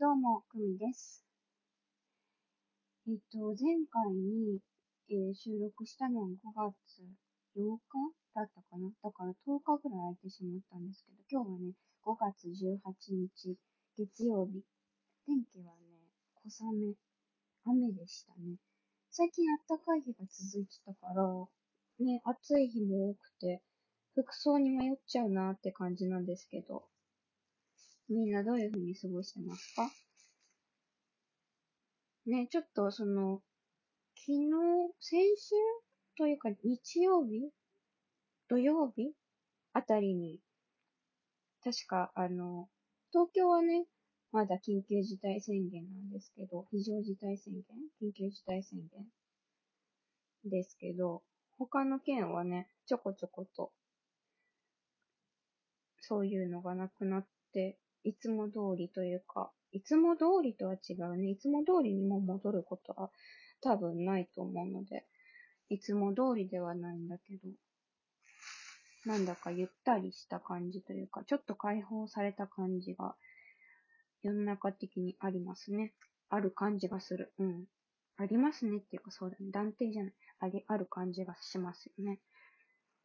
どうも、くみです。えっと、前回に、えー収録したのは5月8日だったかな？だから10日ぐらい空いてしまったんですけど、今日はね、5月18日、月曜日。天気はね、小雨、雨でしたね。最近暖かい日が続いてたから、ね、暑い日も多くて、服装に迷っちゃうなって感じなんですけど、みんなどういう風に過ごしてますか？ね、ちょっとその、昨日、先週というか日曜日？土曜日？あたりに、確かあの、東京はね、まだ緊急事態宣言なんですけど、非常事態宣言？緊急事態宣言？ですけど、他の県はね、ちょこちょこと、そういうのがなくなって、いつも通りというか、いつも通りとは違うね。いつも通りにも戻ることは多分ないと思うので、いつも通りではないんだけど、なんだかゆったりした感じというか、ちょっと解放された感じが、世の中的にありますね。ある感じがする。うん。ありますねっていうかそうだね。断定じゃない。あり、ある感じがしますよね。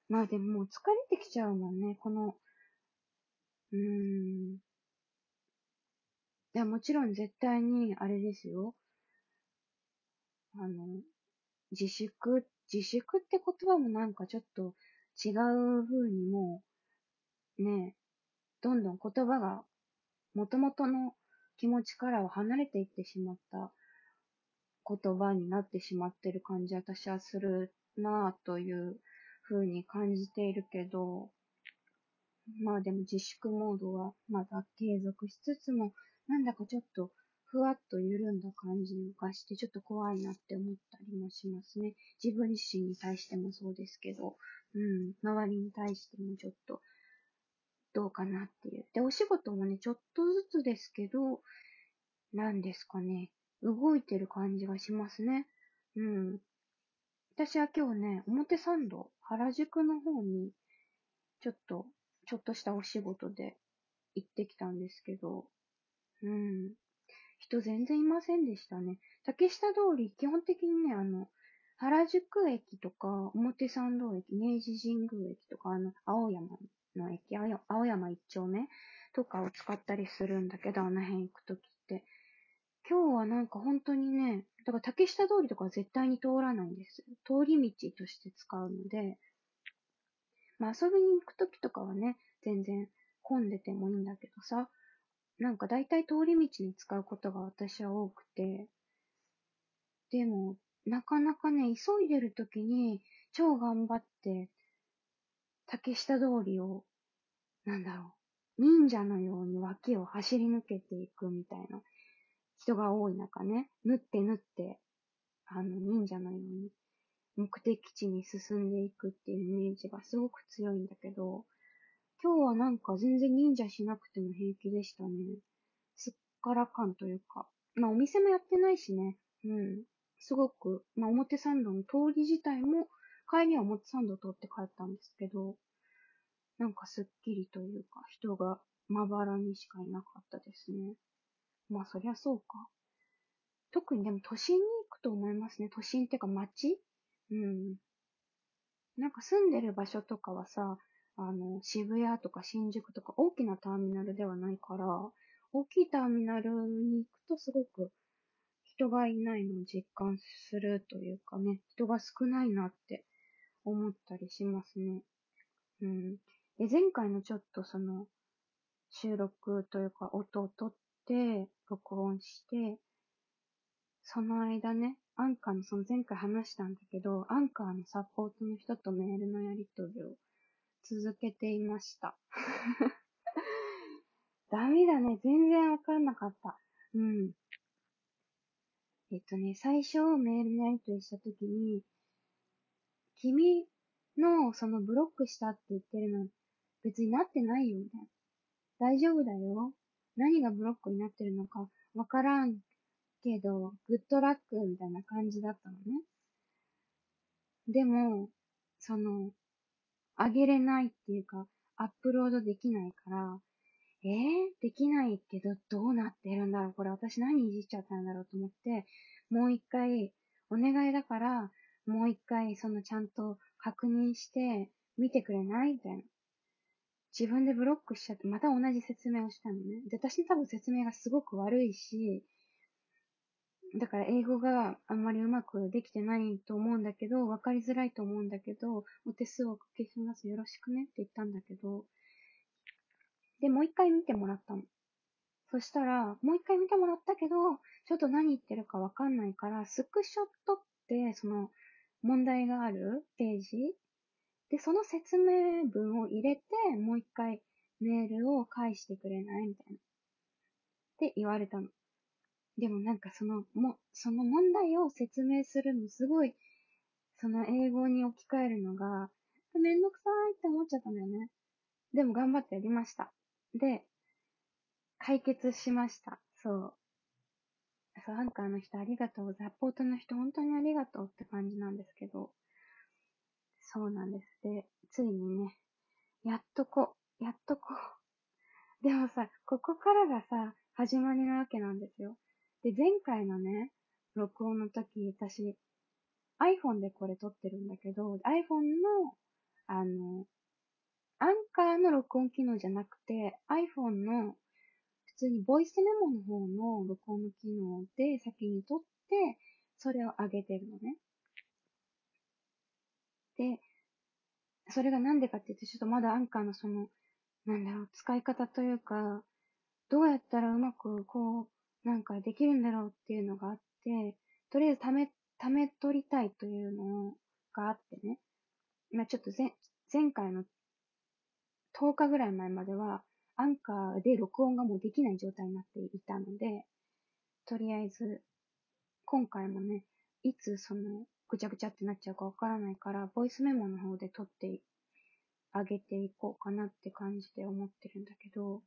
まあでももう疲れてきちゃうもんね。この、うーん。いや、もちろん絶対に、あれですよ。あの、自粛、自粛って言葉もなんかちょっと違う風にもう、ね、どんどん言葉が元々の気持ちからは離れていってしまった言葉になってしまってる感じ私はするなぁという風に感じているけど、まあでも自粛モードはまだ継続しつつも、なんだかちょっとふわっと緩んだ感じがしてちょっと怖いなって思ったりもしますね。自分自身に対してもそうですけど、うん、周りに対してもちょっとどうかなっていう。で、お仕事もね、ちょっとずつですけど、なんですかね、動いてる感じがしますね。うん。私は今日ね、表参道、原宿の方に、ちょっと、ちょっとしたお仕事で行ってきたんですけど、うん。人全然いませんでしたね。竹下通り、基本的にね、あの、原宿駅とか、表参道駅、明治神宮駅とか、あの、青山の駅、青山一丁目とかを使ったりするんだけど、あの辺行くときって。今日はなんか本当にね、だから竹下通りとかは絶対に通らないんです。通り道として使うので、まあ遊びに行くときとかはね、全然混んでてもいいんだけどさ、なんか大体通り道に使うことが私は多くて、でも、なかなかね、急いでるときに超頑張って、竹下通りを、なんだろう、忍者のように脇を走り抜けていくみたいな人が多い中ね、縫って縫って、あの、忍者のように目的地に進んでいくっていうイメージがすごく強いんだけど、今日はなんか全然忍者しなくても平気でしたね。すっからかんというか。まあお店もやってないしね。うん。すごく、まあ表参道の通り自体も、帰りは表参道通って帰ったんですけど、なんかすっきりというか、人がまばらにしかいなかったですね。まあそりゃそうか。特にでも都心に行くと思いますね。都心ってか街？うん。なんか住んでる場所とかはさ、あの、渋谷とか新宿とか大きなターミナルではないから、大きいターミナルに行くとすごく人がいないのを実感するというかね、人が少ないなって思ったりしますね。うん。で、前回のちょっとその、収録というか音を取って、録音して、その間ね、アンカーのその前回話したんだけど、アンカーのサポートの人とメールのやり取りを続けていました。ダメだね。全然わかんなかった。うん。えっとね、最初メールのやり取りしたときに、君のそのブロックしたって言ってるの別になってないよ、みたいな。大丈夫だよ。何がブロックになってるのかわからんけど、グッドラックみたいな感じだったのね。でも、その、あげれないっていうか、アップロードできないから、えー、できないけどどうなってるんだろう？これ私何いじっちゃったんだろうと思って、もう一回、お願いだから、もう一回そのちゃんと確認して見てくれないみたいな。自分でブロックしちゃって、また同じ説明をしたのね。で、私多分説明がすごく悪いし、だから英語があんまりうまくできてないと思うんだけど、わかりづらいと思うんだけど、お手数をおかけしますよろしくねって言ったんだけど、で、もう一回見てもらったの。そしたら、もう一回見てもらったけど、ちょっと何言ってるかわかんないから、スクショ撮って、その、問題があるページで、その説明文を入れて、もう一回メールを返してくれないみたいな。って言われたの。でもなんかその、も、その問題を説明するのすごい、その英語に置き換えるのが、めんどくさいって思っちゃったんだよね。でも頑張ってやりました。で、解決しました。そう。そう、アンカーの人ありがとう。サポートの人本当にありがとうって感じなんですけど。そうなんです。で、ついにね、やっとこ、やっとこ。でもさ、ここからがさ、始まりなわけなんですよ。で、前回のね、録音の時、私、iPhone でこれ撮ってるんだけど、iPhone の、あの、アンカーの録音機能じゃなくて、iPhone の普通にボイスメモの方の録音の機能で先に撮って、それを上げてるのね。で、それがなんでかって言って、ちょっとまだアンカーのその、なんだろう、使い方というか、どうやったらうまくこう、なんかできるんだろうっていうのがあって、とりあえずため、ため取りたいというのがあってね。まあちょっと前、前回の10日ぐらい前までは、アンカーで録音がもうできない状態になっていたので、とりあえず、今回もね、いつその、ぐちゃぐちゃってなっちゃうかわからないから、ボイスメモの方で撮ってあげていこうかなって感じで思ってるんだけど、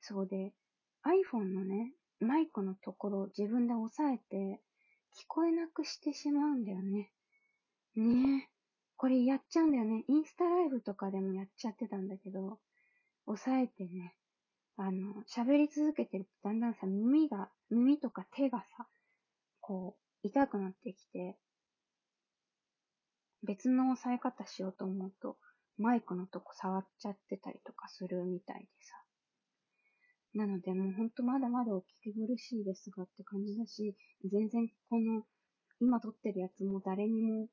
そうで、iPhone のね、マイクのところを自分で押さえて、聞こえなくしてしまうんだよね。ねえ。これやっちゃうんだよね。インスタライブとかでもやっちゃってたんだけど、押さえてね、あの、喋り続けてるとだんだんさ、耳が、耳とか手がさ、こう、痛くなってきて、別の押さえ方しようと思うと、マイクのとこ触っちゃってたりとかするみたいでさ。なのでもうほんとまだまだお聞き苦しいですがって感じだし、全然この、今撮ってるやつも誰にも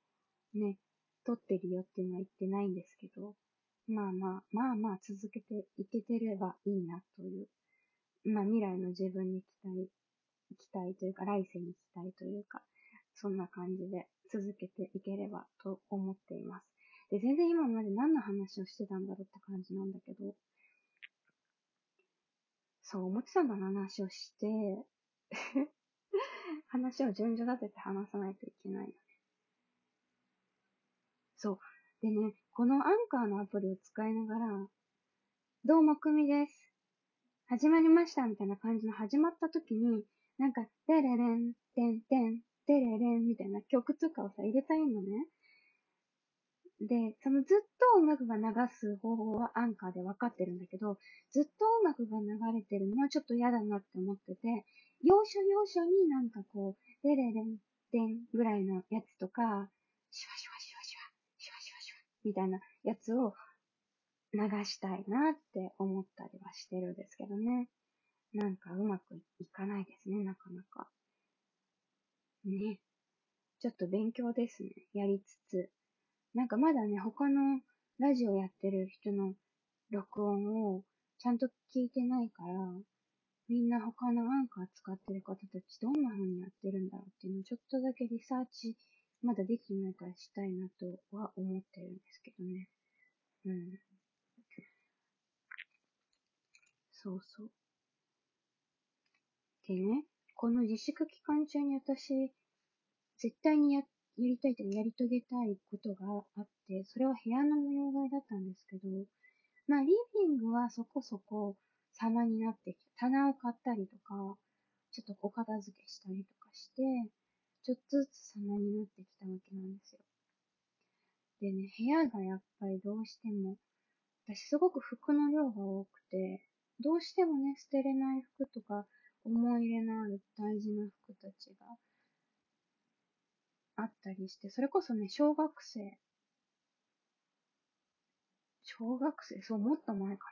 ね、撮ってるよっていうのは言ってないんですけど、まあまあ、まあまあ続けていけてればいいなという、まあ未来の自分に期待、期待というか来世に期待というか、そんな感じで続けていければと思っています。で、全然今まで何の話をしてたんだろうって感じなんだけど、そう、思ってたんだな話をして、話を順序立てて話さないといけないよね。そう。でね、このアンカーのアプリを使いながら、どうもくみです。始まりましたみたいな感じの始まった時に、なんか、デレレン、テンテン、デレレンみたいな曲とかをさ、入れたいのね。で、そのずっと音楽が流す方法はアンカーで分かってるんだけど、ずっと音楽が流れてるのはちょっと嫌だなって思ってて、要所要所になんかこう、デレレン、デンぐらいのやつとか、シュワシュワシュワシュワ、シュワシュワシュワみたいなやつを流したいなって思ったりはしてるんですけどね。なんかうまくいかないですね、なかなか。ね。ちょっと勉強ですね。やりつつ。なんかまだね、他のラジオやってる人の録音をちゃんと聞いてないから、みんな他のアンカー使ってる方たちどんな風にやってるんだろうっていうのをちょっとだけリサーチまだできないからしたいなとは思ってるんですけどね。うん。そうそう。でね、この自粛期間中に私、絶対にやっやりたいというかやり遂げたいことがあって、それは部屋の模様替えだったんですけど、まあリビングはそこそこ様になってきた。棚を買ったりとか、ちょっとお片付けしたりとかして、ちょっとずつ様になってきたわけなんですよ。でね、部屋がやっぱりどうしても私すごく服の量が多くて、どうしてもね、捨てれない服とか、思い入れのある大事な服たちがあったりして、それこそね、小学生、小学生、そう、もっと前かな。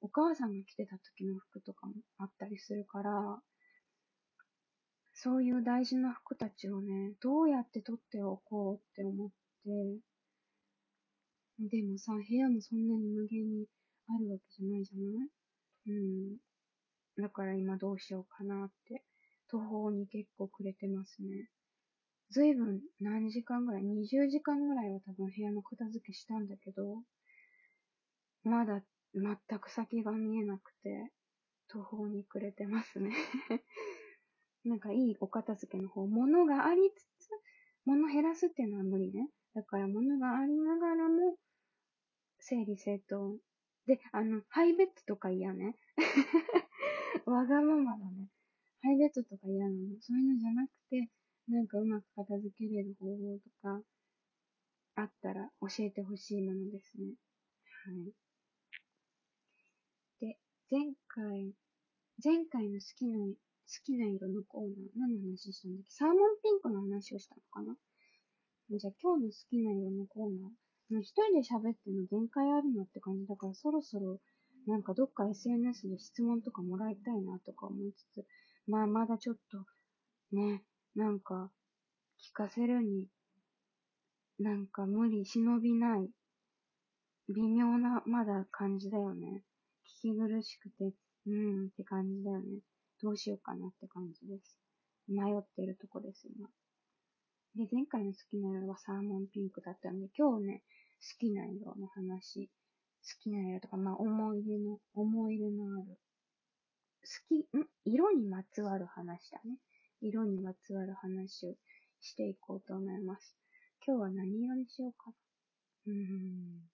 お母さんが着てた時の服とかもあったりするから、そういう大事な服たちをね、どうやって取っておこうって思って、でもさ、部屋もそんなに無限にあるわけじゃないじゃない？うん。だから今どうしようかなって、途方に結構くれてますね。ずいぶん何時間ぐらい ?20 時間ぐらいは多分部屋の片付けしたんだけど、まだ全く先が見えなくて、途方に暮れてますね なんかいいお片付けの方、物がありつつ、物減らすっていうのは無理ね。だから物がありながらも、整理整頓。で、あの、ハイベッドとか嫌ね。わがままだね。ハイベッドとか嫌なの。そういうのじゃなくて、なんかうまく片付けれる方法とか、あったら教えてほしいものですね。はい。で、前回、前回の好きな、好きな色のコーナー、何の話したんだっけ？サーモンピンクの話をしたのかな？じゃあ今日の好きな色のコーナー。一人で喋っての限界あるなって感じだからそろそろなんかどっか SNS で質問とかもらいたいなとか思いつつ、まあまだちょっとね、なんか聞かせるになんか無理、忍びない、微妙なまだ感じだよね。聞き苦しくて、うーんって感じだよね。どうしようかなって感じです。迷ってるとこです、今。で、前回の好きな色はサーモンピンクだったんで、今日ね、好きな色の話、好きな色とか、まあ思い出の、思い出のある、好き、ん？色にまつわる話だね。色にまつわる話をしていこうと思います。今日は何色にしようかな？うーん。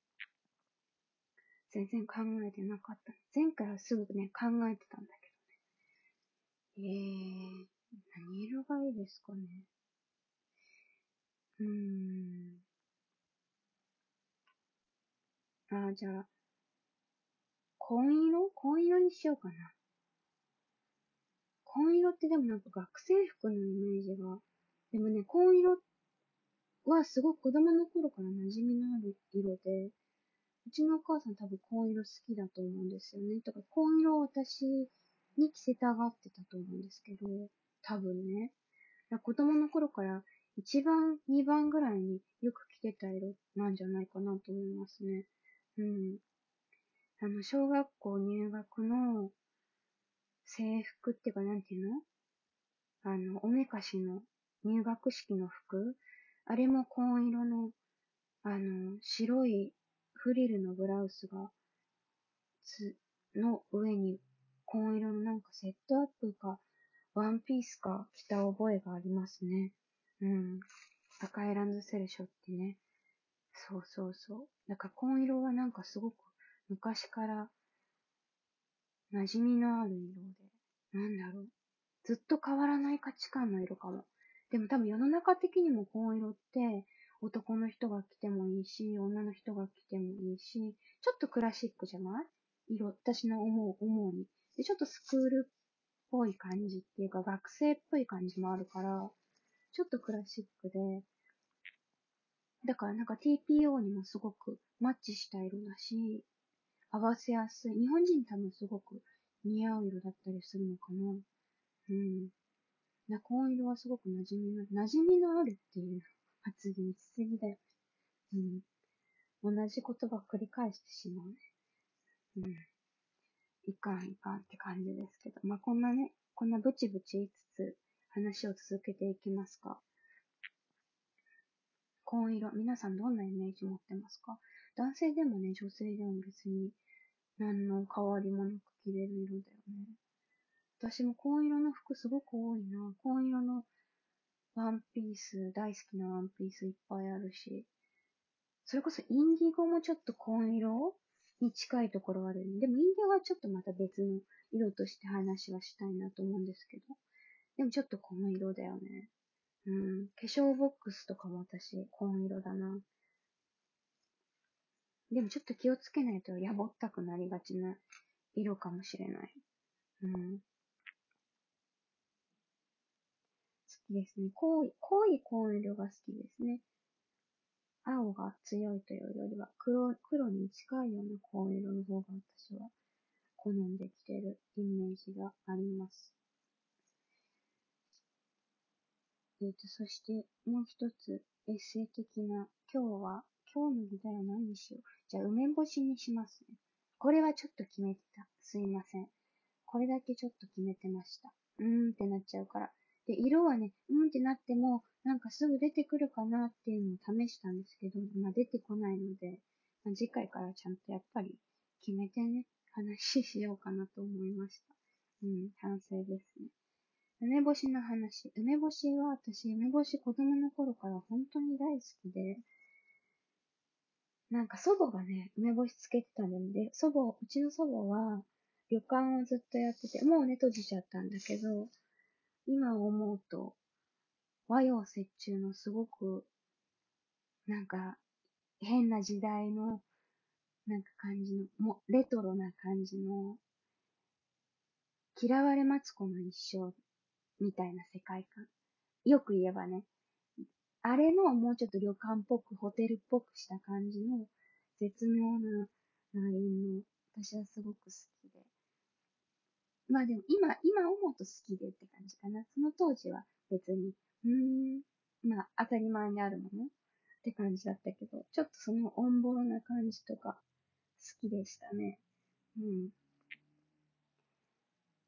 全然考えてなかった。前回はすぐね、考えてたんだけどね。えー、何色がいいですかね？うーん。ああ、じゃあ、紺色？紺色にしようかな。紺色ってでもなんか学生服のイメージが、でもね、紺色はすごく子供の頃から馴染みのある色で、うちのお母さん多分紺色好きだと思うんですよね。だから紺色を私に着せたがってたと思うんですけど、多分ね。子供の頃から1番、2番ぐらいによく着てた色なんじゃないかなと思いますね。うん。あの、小学校入学の制服っていうか、なんていうの？あの、おめかしの入学式の服？あれも紺色の、あの、白いフリルのブラウスが、つ、の上に紺色のなんかセットアップか、ワンピースか着た覚えがありますね。うん。赤いランドセルショってね。そうそうそう。だか紺色はなんかすごく昔から馴染みのある色で、なんだろう。ずっと変わらない価値観の色かも。でも多分世の中的にも紺色って男の人が着てもいいし、女の人が着てもいいし、ちょっとクラシックじゃない？色、私の思う、思うに。で、ちょっとスクールっぽい感じっていうか、学生っぽい感じもあるから、ちょっとクラシックで、だからなんか TPO にもすごくマッチした色だし、合わせやすい。日本人多分すごく似合う色だったりするのかな。うん。な、紺色はすごく馴染みの、馴染みのあるっていう発言しすぎだよ。うん。同じ言葉繰り返してしまうね。うん。いかんいかんって感じですけど。まあ、こんなね、こんなブチブチ言いつつ、話を続けていきますか。紺色、皆さんどんなイメージ持ってますか？男性でもね、女性でも別に何の変わりもなく着れる色だよね。私も紺色の服すごく多いな。紺色のワンピース、大好きなワンピースいっぱいあるし。それこそインディゴもちょっと紺色に近いところあるよね、でもインディゴはちょっとまた別の色として話はしたいなと思うんですけど。でもちょっと紺色だよね。うん。化粧ボックスとかも私、紺色だな。でもちょっと気をつけないとやぼったくなりがちな色かもしれない。うん。好きですね。濃い、濃い紺色が好きですね。青が強いというよりは黒、黒に近いような紺色の方が私は好んできてるイメージがあります。えっ、と、そしてもう一つエッセイ的な、今日は、今日の議題は何にしよう。じゃあ、梅干しにしますね。これはちょっと決めてた。すいません。これだけちょっと決めてました。うーんってなっちゃうから。で、色はね、うーんってなっても、なんかすぐ出てくるかなっていうのを試したんですけど、まあ出てこないので、まあ、次回からちゃんとやっぱり決めてね、話しようかなと思いました。うん、反省ですね。梅干しの話。梅干しは私、梅干し子供の頃から本当に大好きで、なんか祖母がね、梅干しつけてたので、祖母、うちの祖母は旅館をずっとやってて、もうね、閉じちゃったんだけど、今思うと、和洋折衷のすごく、なんか、変な時代の、なんか感じの、もレトロな感じの、嫌われマツコの一生みたいな世界観。よく言えばね。あれのもうちょっと旅館っぽく、ホテルっぽくした感じの絶妙なラインの、私はすごく好きで。まあでも今、今思うと好きでって感じかな。その当時は別に、うーん、まあ当たり前にあるものって感じだったけど、ちょっとそのオンボロな感じとか好きでしたね。うん。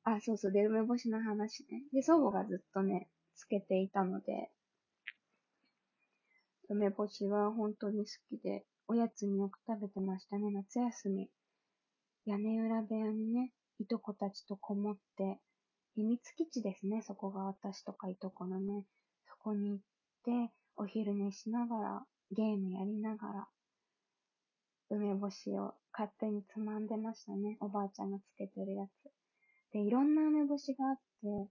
あ、そうそう、で、梅干しの話ね。で、祖母がずっとね、つけていたので、梅干しは本当に好きで、おやつによく食べてましたね、夏休み。屋根裏部屋にね、いとこたちとこもって、秘密基地ですね、そこが私とかいとこのね。そこに行って、お昼寝しながら、ゲームやりながら、梅干しを勝手につまんでましたね。おばあちゃんがつけてるやつ。で、いろんな梅干しがあって、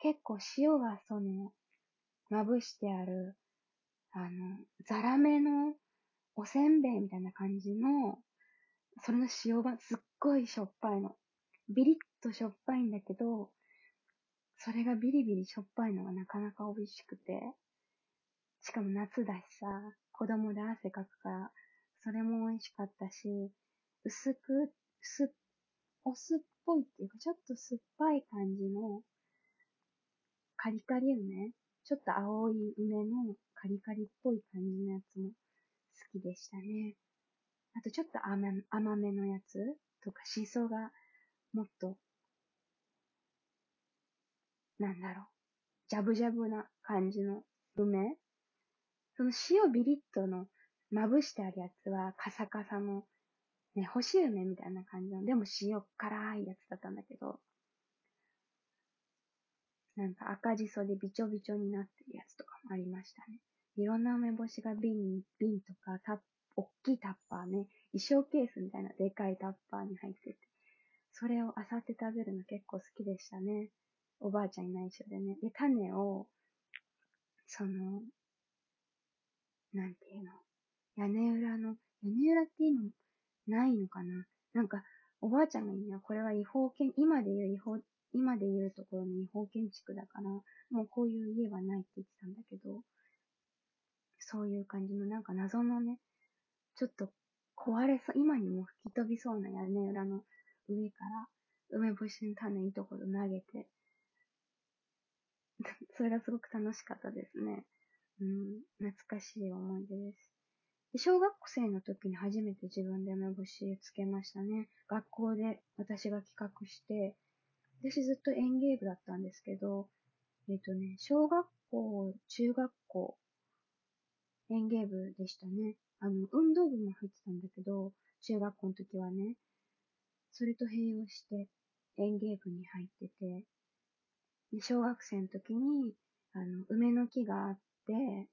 結構塩がその、まぶしてある、あの、ザラメのおせんべいみたいな感じの、それの塩がすっごいしょっぱいの。ビリッとしょっぱいんだけど、それがビリビリしょっぱいのがなかなか美味しくて、しかも夏だしさ、子供で汗かくから、それも美味しかったし、薄く、すっ、お酢っぽいっていうか、ちょっと酸っぱい感じの、カリカリ梅ちょっと青い梅のカリカリっぽい感じのやつも好きでしたね。あとちょっと甘甘めのやつとか、シソがもっと、なんだろう、ジャブジャブな感じの梅。その塩ビリッとのまぶしてあるやつはカサカサのね、干し梅みたいな感じの、でも塩辛いやつだったんだけど、なんか赤じそでびちょびちょになってるやつとかもありましたね。いろんな梅干しが瓶、瓶とかタッ、おっきいタッパーね、衣装ケースみたいなでかいタッパーに入ってて、それをあさって食べるの結構好きでしたね。おばあちゃんいない緒でね。で、種を、その、なんていうの、屋根裏の、屋根裏っていうのないのかななんか、おばあちゃんが言うには、これは違法建、今で言う違法、今で言うところの違法建築だから、もうこういう家はないって言ってたんだけど、そういう感じのなんか謎のね、ちょっと壊れそう、今にも吹き飛びそうな屋根裏の上から梅干しの種いいところ投げて、それがすごく楽しかったですね。うん、懐かしい思い出です。で小学生の時に初めて自分で梅干しつけましたね。学校で私が企画して、私ずっと園芸部だったんですけど、えっ、ー、とね、小学校、中学校、園芸部でしたね。あの、運動部も入ってたんだけど、中学校の時はね、それと併用して園芸部に入ってて、で小学生の時に、あの、梅の木があって、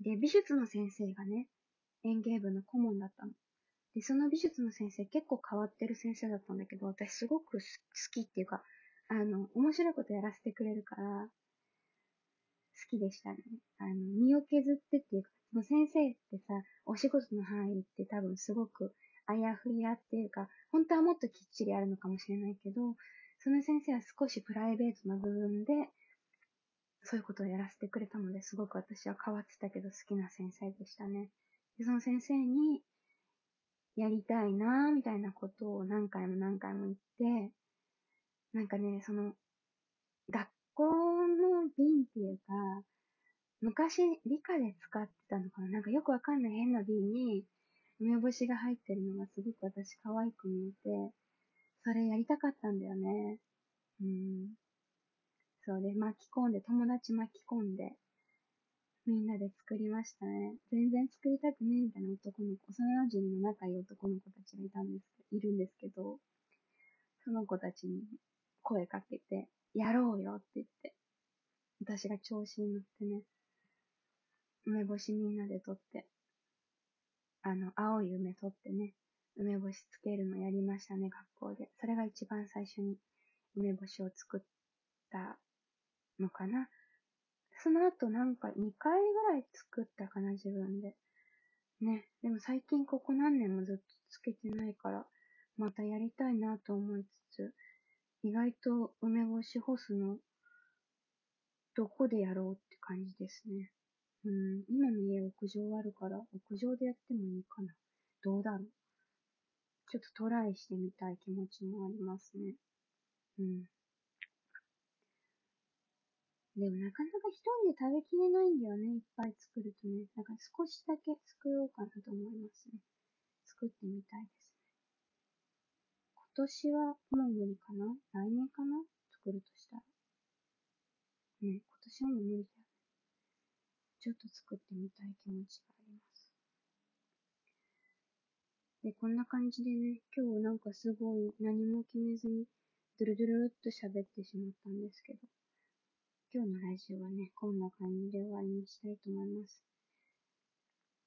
で、美術の先生がね、園芸部の顧問だったの。で、その美術の先生結構変わってる先生だったんだけど、私すごく好きっていうか、あの、面白いことやらせてくれるから、好きでしたね。あの、身を削ってっていうか、もう先生ってさ、お仕事の範囲って多分すごくあやふやっていうか、本当はもっときっちりあるのかもしれないけど、その先生は少しプライベートな部分で、そういうことをやらせてくれたので、すごく私は変わってたけど好きな先生でしたね。で、その先生に、やりたいなぁ、みたいなことを何回も何回も言って、なんかね、その、学校の瓶っていうか、昔理科で使ってたのかななんかよくわかんない変な瓶に梅干しが入ってるのがすごく私可愛く見えて、それやりたかったんだよね。うん。そうで、巻き込んで、友達巻き込んで、みんなで作りましたね。全然作りたくねえみたいな男の子、幼馴染の仲いい男の子たちがいたんです、いるんですけど、その子たちに声かけて、やろうよって言って、私が調子に乗ってね、梅干しみんなで取って、あの、青い梅取ってね、梅干しつけるのやりましたね、学校で。それが一番最初に梅干しを作ったのかな。その後なんか2回ぐらい作ったかな、自分で。ね。でも最近ここ何年もずっとつけてないから、またやりたいなと思いつつ、意外と梅干し干すの、どこでやろうって感じですね。うん、今の家屋上あるから、屋上でやってもいいかな。どうだろう。ちょっとトライしてみたい気持ちもありますね。うん。でもなかなか一人で食べきれないんだよね、いっぱい作るとね。だから少しだけ作ろうかなと思いますね。作ってみたいですね。今年はもう無理かな？来年かな？作るとしたら。ね、今年はもう無理だよね。ちょっと作ってみたい気持ちがあります。で、こんな感じでね、今日なんかすごい何も決めずに、ドゥルドゥルっと喋ってしまったんですけど、今日のラジオはね、こんな感じで終わりにしたいと思います。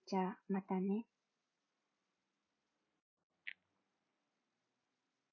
じゃあ、またね。